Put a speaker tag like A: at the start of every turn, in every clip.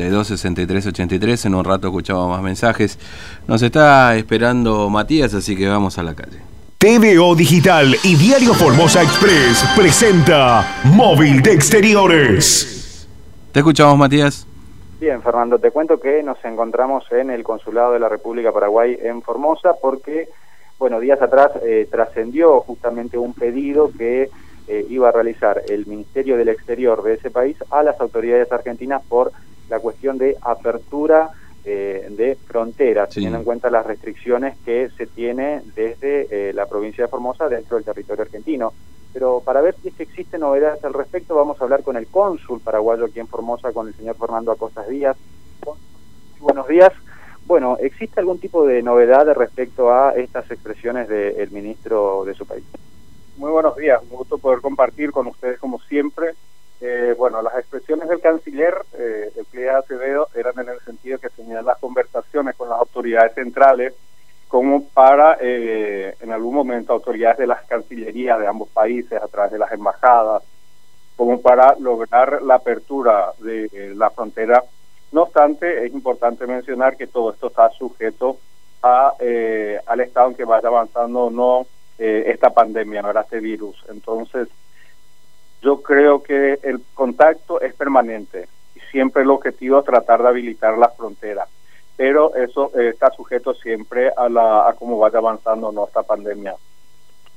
A: 42 63 83. En un rato escuchamos más mensajes. Nos está esperando Matías, así que vamos a la calle.
B: TVO Digital y Diario Formosa Express presenta Móvil de Exteriores.
A: Te escuchamos, Matías.
C: Bien, Fernando, te cuento que nos encontramos en el Consulado de la República Paraguay en Formosa porque, bueno, días atrás eh, trascendió justamente un pedido que eh, iba a realizar el Ministerio del Exterior de ese país a las autoridades argentinas por la cuestión de apertura eh, de fronteras, teniendo en cuenta las restricciones que se tiene desde la provincia de Formosa dentro del territorio argentino pero para ver si es que existen novedades al respecto, vamos a hablar con el cónsul paraguayo aquí en Formosa, con el señor Fernando Acostas Díaz. Buenos días. Bueno, ¿existe algún tipo de novedad respecto a estas expresiones del ministro de su país?
D: Muy buenos días, un gusto poder compartir con ustedes como siempre. Eh, bueno, las expresiones del canciller, eh, el de Acevedo, eran en el sentido que tenían las conversaciones con las autoridades centrales como para, eh, en algún momento, autoridades de las cancillerías de ambos países, a través de las embajadas, como para lograr la apertura de la frontera. No obstante, es importante mencionar que todo esto está sujeto a, eh, al estado en que vaya avanzando o no eh, esta pandemia, no era este virus. Entonces, yo creo que el contacto es permanente y siempre el objetivo es tratar de habilitar la frontera pero eso eh, está sujeto siempre a, la, a cómo vaya avanzando nuestra pandemia.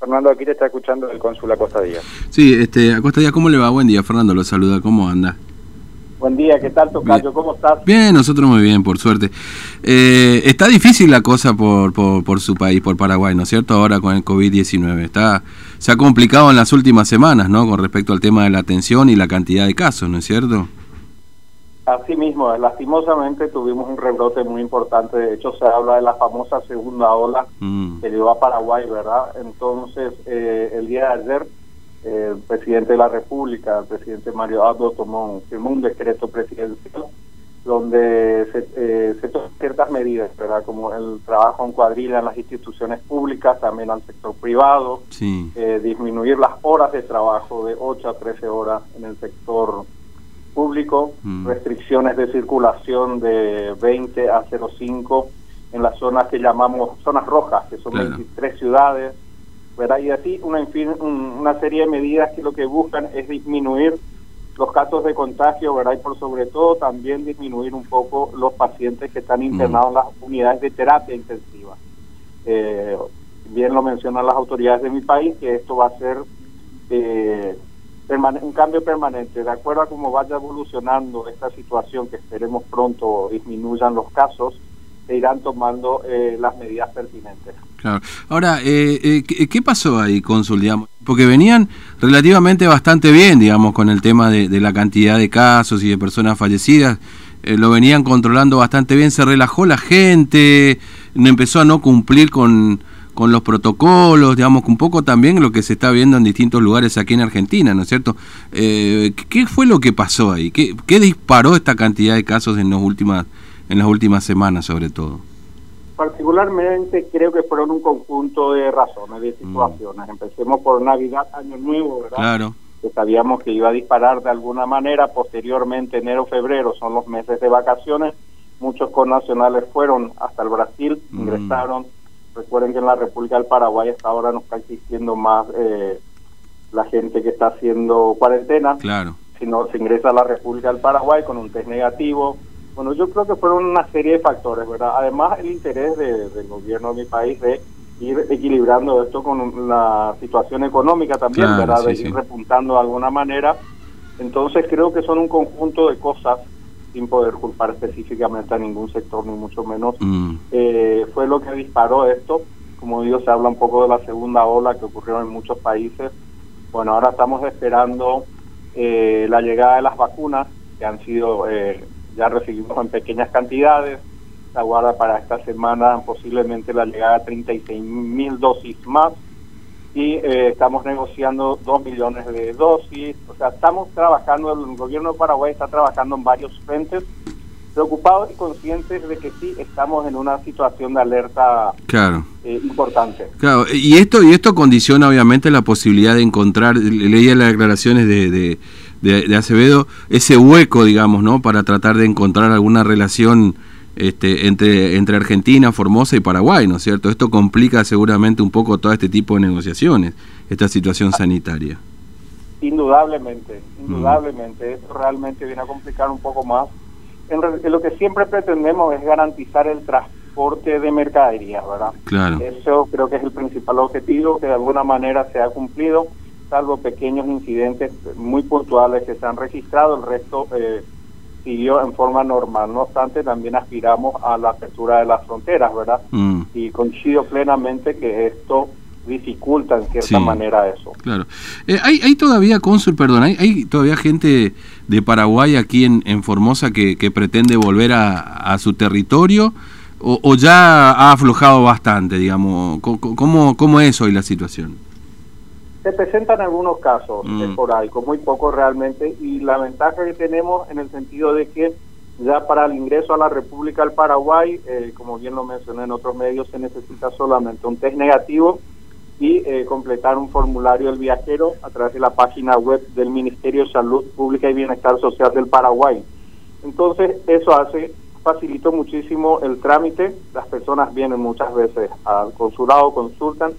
C: Fernando, aquí te está escuchando el cónsul Acosta Díaz.
A: Sí, este, Acosta Díaz, ¿cómo le va? Buen día, Fernando, lo saluda, ¿cómo anda?
D: Buen día, ¿qué tal, Tocayo? ¿Cómo estás?
A: Bien, nosotros muy bien, por suerte. Eh, está difícil la cosa por, por, por, su país, por Paraguay, ¿no es cierto? Ahora con el COVID-19. Está, se ha complicado en las últimas semanas, ¿no? Con respecto al tema de la atención y la cantidad de casos, ¿no es cierto?
D: Así mismo, lastimosamente tuvimos un rebrote muy importante. De hecho, se habla de la famosa segunda ola mm. que llegó a Paraguay, ¿verdad? Entonces, eh, el día de ayer, el presidente de la República, el presidente Mario Abdo, tomó, firmó un decreto presidencial donde se, eh, se toman ciertas medidas, ¿verdad? Como el trabajo en cuadrilla en las instituciones públicas, también al sector privado, eh, disminuir las horas de trabajo de 8 a 13 horas en el sector público, mm. restricciones de circulación de 20 a 05 en las zonas que llamamos zonas rojas, que son 23 ciudades, ¿verdad? Y así una, una serie de medidas que lo que buscan es disminuir los casos de contagio, ¿verdad? Y por sobre todo también disminuir un poco los pacientes que están internados en las unidades de terapia intensiva. Eh, bien lo mencionan las autoridades de mi país, que esto va a ser eh, un cambio permanente. De acuerdo a cómo vaya evolucionando esta situación, que esperemos pronto disminuyan los casos, se irán tomando eh, las medidas pertinentes.
A: Claro. Ahora, eh, eh ¿qué, pasó ahí, Consul? Digamos? Porque venían relativamente bastante bien, digamos, con el tema de, la cantidad de casos y de personas fallecidas. Eh, lo venían controlando bastante bien, se relajó la gente, empezó a no cumplir con, con los protocolos, digamos, un poco también lo que se está viendo en distintos lugares aquí en Argentina, ¿no es cierto? Eh, ¿Qué fue lo que pasó ahí? ¿Qué, ¿Qué, disparó esta cantidad de casos en, los últimas, en las últimas semanas, sobre todo?
D: Particularmente creo que fueron un conjunto de razones, de mm. situaciones. Empecemos por Navidad, Año Nuevo, ¿verdad?
A: Claro.
D: Que sabíamos que iba a disparar de alguna manera. Posteriormente, enero, febrero son los meses de vacaciones. Muchos connacionales fueron hasta el Brasil, mm. ingresaron Recuerden que en la República del Paraguay hasta ahora no está existiendo más eh, la gente que está haciendo cuarentena.
A: Claro.
D: Sino se ingresa a la República del Paraguay con un test negativo. Bueno, yo creo que fueron una serie de factores, ¿verdad? Además, el interés del gobierno de mi país de ir equilibrando esto con la situación económica también, ¿verdad? de ir repuntando de alguna manera. Entonces, creo que son un conjunto de cosas sin poder culpar específicamente a ningún sector, ni mucho menos, mm. eh, fue lo que disparó esto. Como digo, se habla un poco de la segunda ola que ocurrió en muchos países. Bueno, ahora estamos esperando eh, la llegada de las vacunas, que han sido, eh, ya recibimos en pequeñas cantidades. Se aguarda para esta semana posiblemente la llegada de 36 mil dosis más y eh, estamos negociando dos millones de dosis. O sea, estamos trabajando, el gobierno de Paraguay está trabajando en varios frentes preocupados y conscientes de que sí estamos en una situación de alerta
A: claro.
D: Eh, importante.
A: Claro, y esto, y esto condiciona obviamente la posibilidad de encontrar, leía las declaraciones de, de, de, Acevedo, ese hueco, digamos, ¿no? Para tratar de encontrar alguna relación este, entre, entre Argentina, Formosa y Paraguay, ¿no es cierto? Esto complica seguramente un poco todo este tipo de negociaciones, esta situación sanitaria.
D: Indudablemente, indudablemente. Esto realmente viene a complicar un poco más en, lo que siempre pretendemos es garantizar el transporte de mercaderías, ¿verdad?
A: Claro.
D: Eso creo que es el principal objetivo, que de alguna manera se ha cumplido, salvo pequeños incidentes muy puntuales que se han registrado, el resto eh, siguió en forma normal. No obstante, también aspiramos a la apertura de las fronteras, ¿verdad? Mm. Y coincido plenamente que esto dificulta en cierta manera eso.
A: Claro. Eh, hay, hay todavía, cónsul, perdón, hay, hay todavía gente de Paraguay aquí en, en Formosa que, que, pretende volver a, a su territorio o, ya ha aflojado bastante, digamos? ¿Cómo, ¿Cómo es hoy la situación?
D: Se presentan algunos casos mm. esporádicos, muy pocos realmente, y la ventaja que tenemos en el sentido de que ya para el ingreso a la República del Paraguay, eh, como bien lo mencioné en otros medios, se necesita solamente un test negativo y eh, completar un formulario del viajero a través de la página web del Ministerio de Salud Pública y Bienestar Social del Paraguay. Entonces, eso hace, facilitó muchísimo el trámite. Las personas vienen muchas veces al consulado, consultan,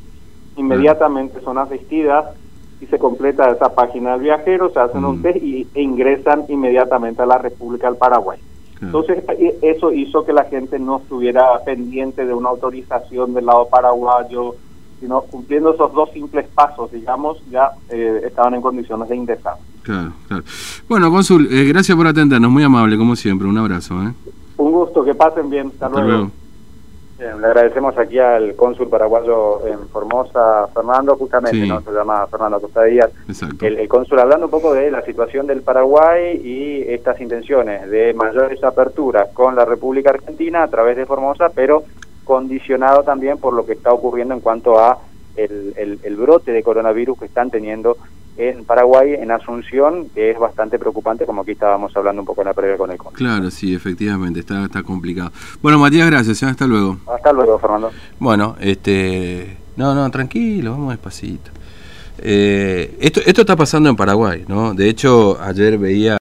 D: inmediatamente son asistidas y se completa esa página del viajero, se hacen un test y, e ingresan inmediatamente a la República del Paraguay. Entonces, e, eso hizo que la gente no estuviera pendiente de una autorización del lado paraguayo, sino cumpliendo esos dos simples pasos, digamos, ya eh, estaban en condiciones de ingresar.
A: Claro, claro. Bueno, Consul, eh, gracias por atendernos, muy amable, como siempre, un abrazo. ¿eh?
D: Un gusto, que pasen bien, hasta, luego.
C: le agradecemos aquí al cónsul paraguayo en Formosa, Fernando, justamente, ¿no? Se llama Fernando Costa Díaz. El, el, cónsul hablando un poco de la situación del Paraguay y estas intenciones de mayores aperturas con la República Argentina a través de Formosa, pero condicionado también por lo que está ocurriendo en cuanto a el, el, brote de coronavirus que están teniendo en Paraguay, en Asunción, que es bastante preocupante, como aquí estábamos hablando un poco en la previa con el
A: Claro, sí, efectivamente, está, está complicado. Bueno, Matías, gracias, ¿eh? hasta luego.
C: Hasta luego, Fernando.
A: Bueno, este... No, no, tranquilo, vamos despacito. Eh, esto, esto está pasando en Paraguay, ¿no? De hecho, ayer veía...